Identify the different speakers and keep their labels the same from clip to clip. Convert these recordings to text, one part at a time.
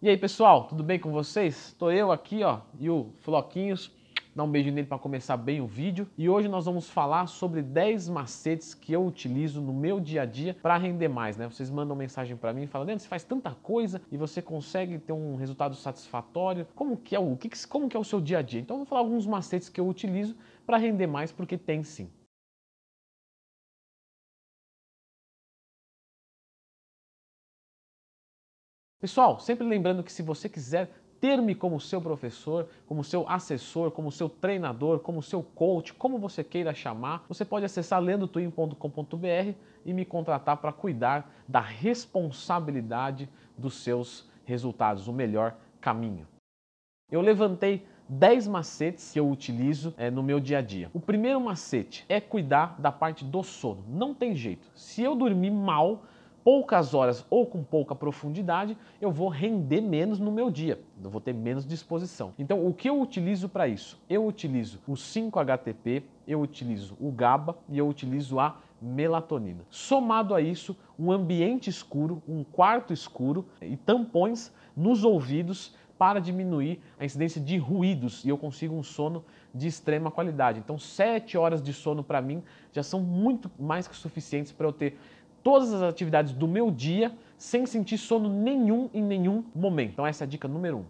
Speaker 1: E aí, pessoal, tudo bem com vocês? Estou eu aqui, ó, e o Floquinhos. Dá um beijo nele para começar bem o vídeo. E hoje nós vamos falar sobre 10 macetes que eu utilizo no meu dia a dia para render mais, né? Vocês mandam mensagem para mim e falam: "Leandro, você faz tanta coisa e você consegue ter um resultado satisfatório. Como que é o como que é o seu dia a dia?". Então eu vou falar alguns macetes que eu utilizo para render mais porque tem sim. Pessoal, sempre lembrando que se você quiser ter-me como seu professor, como seu assessor, como seu treinador, como seu coach, como você queira chamar, você pode acessar lendotwin.com.br e me contratar para cuidar da responsabilidade dos seus resultados, o melhor caminho. Eu levantei 10 macetes que eu utilizo é, no meu dia a dia. O primeiro macete é cuidar da parte do sono. Não tem jeito. Se eu dormir mal, poucas horas ou com pouca profundidade, eu vou render menos no meu dia, eu vou ter menos disposição. Então, o que eu utilizo para isso? Eu utilizo o 5-HTP, eu utilizo o GABA e eu utilizo a melatonina. Somado a isso, um ambiente escuro, um quarto escuro e tampões nos ouvidos para diminuir a incidência de ruídos e eu consigo um sono de extrema qualidade. Então, sete horas de sono para mim já são muito mais que suficientes para eu ter todas as atividades do meu dia sem sentir sono nenhum em nenhum momento. Então essa é a dica número um.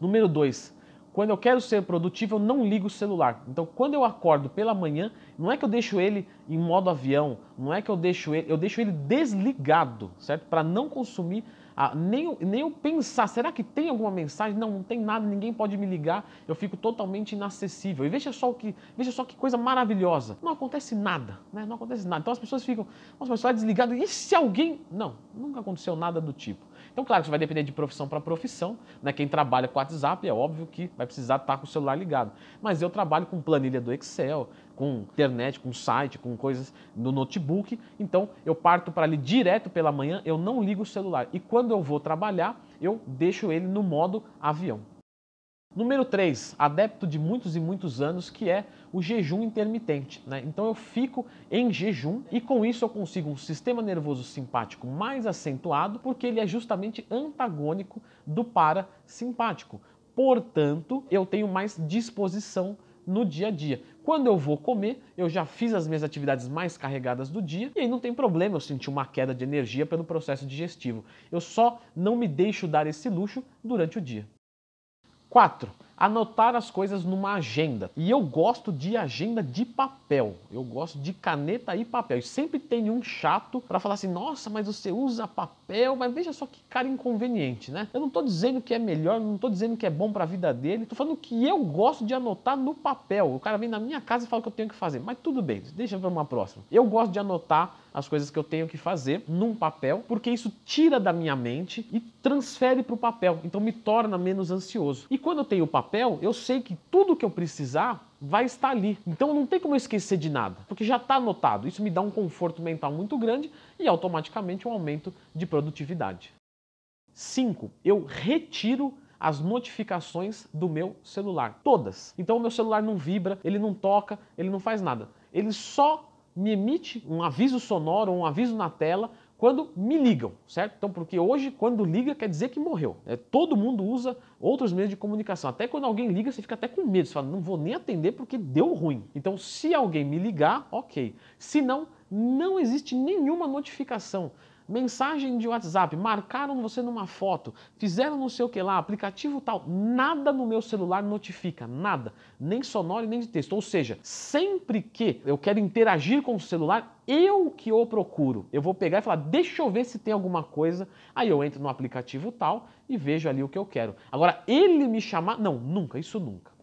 Speaker 1: Número dois, quando eu quero ser produtivo, eu não ligo o celular. Então, quando eu acordo pela manhã, não é que eu deixo ele em modo avião, não é que eu deixo ele, eu deixo ele desligado, certo? Para não consumir ah, nem, nem eu pensar, será que tem alguma mensagem? Não, não tem nada, ninguém pode me ligar, eu fico totalmente inacessível. E veja só que, veja só que coisa maravilhosa. Não acontece nada, né? Não acontece nada. Então as pessoas ficam, nossa, mas é desligado. E se alguém. Não, nunca aconteceu nada do tipo. Então, claro que isso vai depender de profissão para profissão. Né? Quem trabalha com WhatsApp é óbvio que vai precisar estar com o celular ligado. Mas eu trabalho com planilha do Excel, com internet, com site, com coisas no notebook. Então, eu parto para ali direto pela manhã, eu não ligo o celular. E quando eu vou trabalhar, eu deixo ele no modo avião. Número 3, adepto de muitos e muitos anos, que é o jejum intermitente. Né? Então eu fico em jejum e com isso eu consigo um sistema nervoso simpático mais acentuado, porque ele é justamente antagônico do parasimpático. Portanto, eu tenho mais disposição no dia a dia. Quando eu vou comer, eu já fiz as minhas atividades mais carregadas do dia e aí não tem problema eu sentir uma queda de energia pelo processo digestivo. Eu só não me deixo dar esse luxo durante o dia. 4 anotar as coisas numa agenda. E eu gosto de agenda de papel. Eu gosto de caneta e papel. E sempre tem um chato para falar assim: "Nossa, mas você usa papel". Mas veja só que cara inconveniente, né? Eu não estou dizendo que é melhor, não estou dizendo que é bom para a vida dele. Estou falando que eu gosto de anotar no papel. O cara vem na minha casa e fala que eu tenho que fazer. Mas tudo bem, deixa para uma próxima. Eu gosto de anotar as coisas que eu tenho que fazer num papel, porque isso tira da minha mente e transfere para o papel. Então me torna menos ansioso. E quando eu tenho o papel papel, eu sei que tudo que eu precisar vai estar ali. Então não tem como eu esquecer de nada, porque já está anotado. Isso me dá um conforto mental muito grande e automaticamente um aumento de produtividade. 5. Eu retiro as notificações do meu celular. Todas. Então o meu celular não vibra, ele não toca, ele não faz nada. Ele só me emite um aviso sonoro, um aviso na tela quando me ligam, certo? Então, porque hoje, quando liga, quer dizer que morreu. É, todo mundo usa outros meios de comunicação. Até quando alguém liga, você fica até com medo. Você fala, não vou nem atender porque deu ruim. Então, se alguém me ligar, ok. Se não, não existe nenhuma notificação mensagem de WhatsApp, marcaram você numa foto, fizeram não sei o que lá, aplicativo tal, nada no meu celular notifica, nada, nem sonoro nem de texto. Ou seja, sempre que eu quero interagir com o celular, eu que o procuro. Eu vou pegar e falar, deixa eu ver se tem alguma coisa. Aí eu entro no aplicativo tal e vejo ali o que eu quero. Agora, ele me chamar, não, nunca, isso nunca.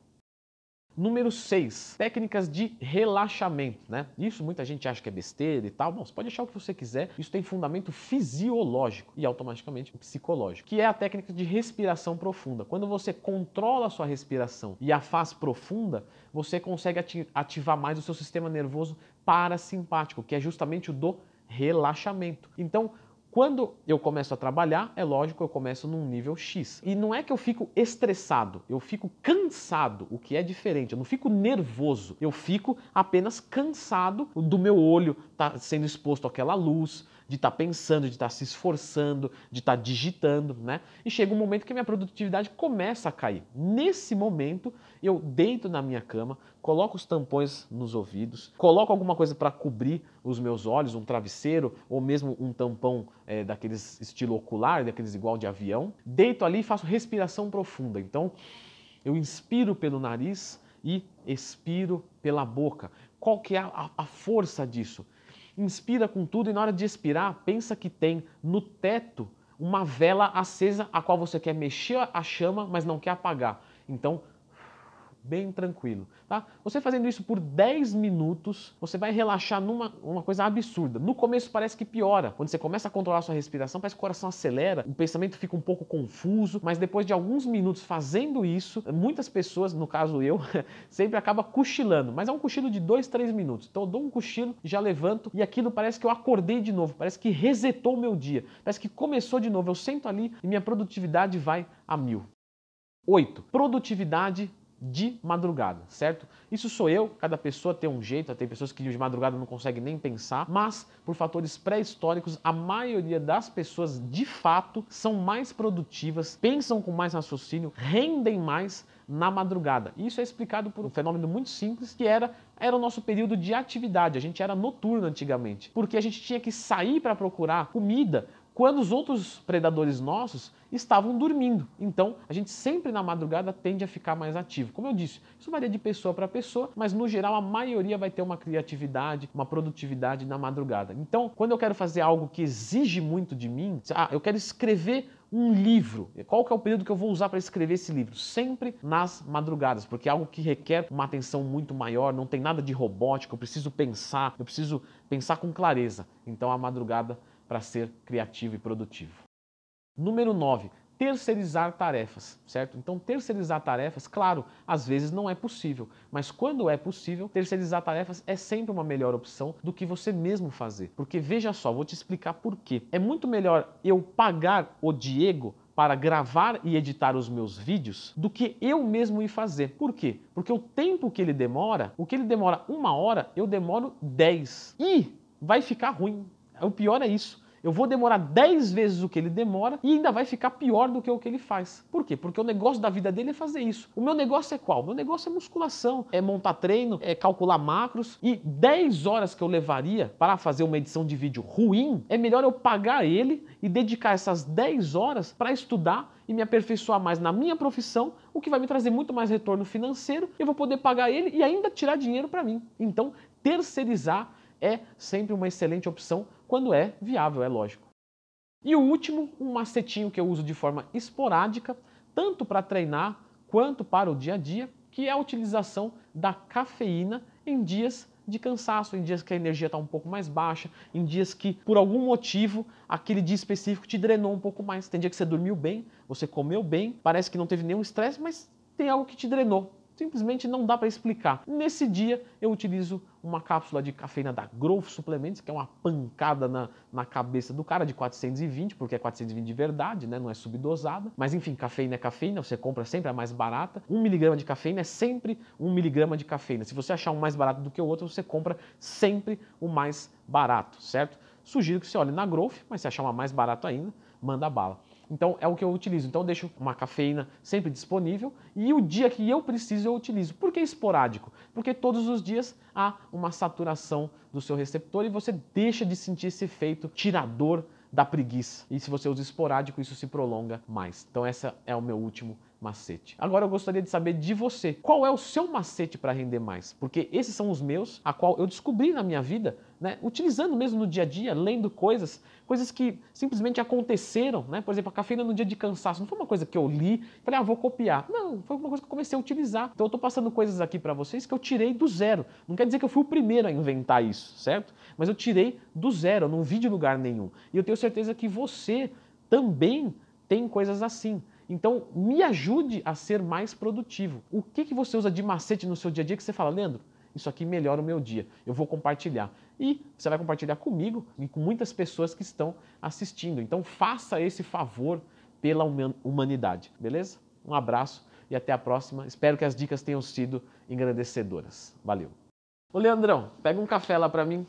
Speaker 1: Número 6, técnicas de relaxamento, né? Isso muita gente acha que é besteira e tal. Bom, você pode achar o que você quiser. Isso tem fundamento fisiológico e automaticamente psicológico, que é a técnica de respiração profunda. Quando você controla a sua respiração e a faz profunda, você consegue ativar mais o seu sistema nervoso parasimpático, que é justamente o do relaxamento. Então, quando eu começo a trabalhar, é lógico, eu começo num nível X. E não é que eu fico estressado, eu fico cansado, o que é diferente. Eu não fico nervoso, eu fico apenas cansado do meu olho estar tá sendo exposto àquela luz, de estar tá pensando, de estar tá se esforçando, de estar tá digitando, né? E chega um momento que minha produtividade começa a cair. Nesse momento, eu deito na minha cama, coloco os tampões nos ouvidos, coloco alguma coisa para cobrir os meus olhos, um travesseiro ou mesmo um tampão é, daqueles estilo ocular, daqueles igual de avião. Deito ali e faço respiração profunda. Então, eu inspiro pelo nariz e expiro pela boca. Qual que é a, a força disso? Inspira com tudo e na hora de expirar, pensa que tem no teto uma vela acesa a qual você quer mexer a chama, mas não quer apagar. Então, bem tranquilo, tá? Você fazendo isso por 10 minutos, você vai relaxar numa uma coisa absurda. No começo parece que piora. Quando você começa a controlar a sua respiração, parece que o coração acelera, o pensamento fica um pouco confuso, mas depois de alguns minutos fazendo isso, muitas pessoas, no caso eu, sempre acaba cochilando, mas é um cochilo de 2, 3 minutos. Então eu dou um cochilo, já levanto e aquilo parece que eu acordei de novo, parece que resetou o meu dia, parece que começou de novo. Eu sento ali e minha produtividade vai a mil. 8. Produtividade de madrugada, certo? Isso sou eu, cada pessoa tem um jeito, tem pessoas que de madrugada não conseguem nem pensar, mas por fatores pré-históricos, a maioria das pessoas de fato são mais produtivas, pensam com mais raciocínio, rendem mais na madrugada. Isso é explicado por um fenômeno muito simples que era era o nosso período de atividade. A gente era noturno antigamente, porque a gente tinha que sair para procurar comida quando os outros predadores nossos estavam dormindo. Então, a gente sempre na madrugada tende a ficar mais ativo. Como eu disse, isso varia de pessoa para pessoa, mas no geral a maioria vai ter uma criatividade, uma produtividade na madrugada. Então, quando eu quero fazer algo que exige muito de mim, ah, eu quero escrever um livro. Qual que é o período que eu vou usar para escrever esse livro? Sempre nas madrugadas, porque é algo que requer uma atenção muito maior, não tem nada de robótico, eu preciso pensar, eu preciso pensar com clareza. Então a madrugada para ser criativo e produtivo. Número 9, terceirizar tarefas, certo? Então, terceirizar tarefas, claro, às vezes não é possível, mas quando é possível, terceirizar tarefas é sempre uma melhor opção do que você mesmo fazer. Porque veja só, vou te explicar por quê. É muito melhor eu pagar o Diego para gravar e editar os meus vídeos do que eu mesmo ir fazer. Por quê? Porque o tempo que ele demora, o que ele demora uma hora, eu demoro 10. E vai ficar ruim, o pior é isso. Eu vou demorar 10 vezes o que ele demora e ainda vai ficar pior do que o que ele faz. Por quê? Porque o negócio da vida dele é fazer isso. O meu negócio é qual? O meu negócio é musculação, é montar treino, é calcular macros. E 10 horas que eu levaria para fazer uma edição de vídeo ruim, é melhor eu pagar ele e dedicar essas 10 horas para estudar e me aperfeiçoar mais na minha profissão, o que vai me trazer muito mais retorno financeiro. Eu vou poder pagar ele e ainda tirar dinheiro para mim. Então, terceirizar é sempre uma excelente opção quando é viável, é lógico. E o último, um macetinho que eu uso de forma esporádica, tanto para treinar quanto para o dia a dia, que é a utilização da cafeína em dias de cansaço, em dias que a energia está um pouco mais baixa, em dias que, por algum motivo, aquele dia específico te drenou um pouco mais. Tem dia que você dormiu bem, você comeu bem, parece que não teve nenhum estresse, mas tem algo que te drenou simplesmente não dá para explicar. Nesse dia eu utilizo uma cápsula de cafeína da Growth Suplementos, que é uma pancada na, na cabeça do cara de 420, porque é 420 de verdade, né? não é subdosada. Mas enfim, cafeína é cafeína, você compra sempre a mais barata. Um miligrama de cafeína é sempre um miligrama de cafeína. Se você achar um mais barato do que o outro, você compra sempre o mais barato, certo? Sugiro que você olhe na Growth, mas se achar uma mais barato ainda, manda bala. Então é o que eu utilizo. Então eu deixo uma cafeína sempre disponível e o dia que eu preciso eu utilizo. Por que esporádico? Porque todos os dias há uma saturação do seu receptor e você deixa de sentir esse efeito tirador da preguiça. E se você usa esporádico, isso se prolonga mais. Então esse é o meu último macete. Agora eu gostaria de saber de você, qual é o seu macete para render mais? Porque esses são os meus, a qual eu descobri na minha vida, né, utilizando mesmo no dia a dia, lendo coisas, coisas que simplesmente aconteceram, né? Por exemplo, a cafeína no dia de cansaço, não foi uma coisa que eu li, falei, ah, vou copiar. Não, foi uma coisa que eu comecei a utilizar. Então eu estou passando coisas aqui para vocês que eu tirei do zero. Não quer dizer que eu fui o primeiro a inventar isso, certo? Mas eu tirei do zero, não vi de lugar nenhum. E eu tenho certeza que você também tem coisas assim. Então, me ajude a ser mais produtivo. O que, que você usa de macete no seu dia a dia que você fala, Leandro, isso aqui melhora o meu dia, eu vou compartilhar. E você vai compartilhar comigo e com muitas pessoas que estão assistindo. Então, faça esse favor pela humanidade, beleza? Um abraço e até a próxima. Espero que as dicas tenham sido engrandecedoras. Valeu. Ô Leandrão, pega um café lá para mim.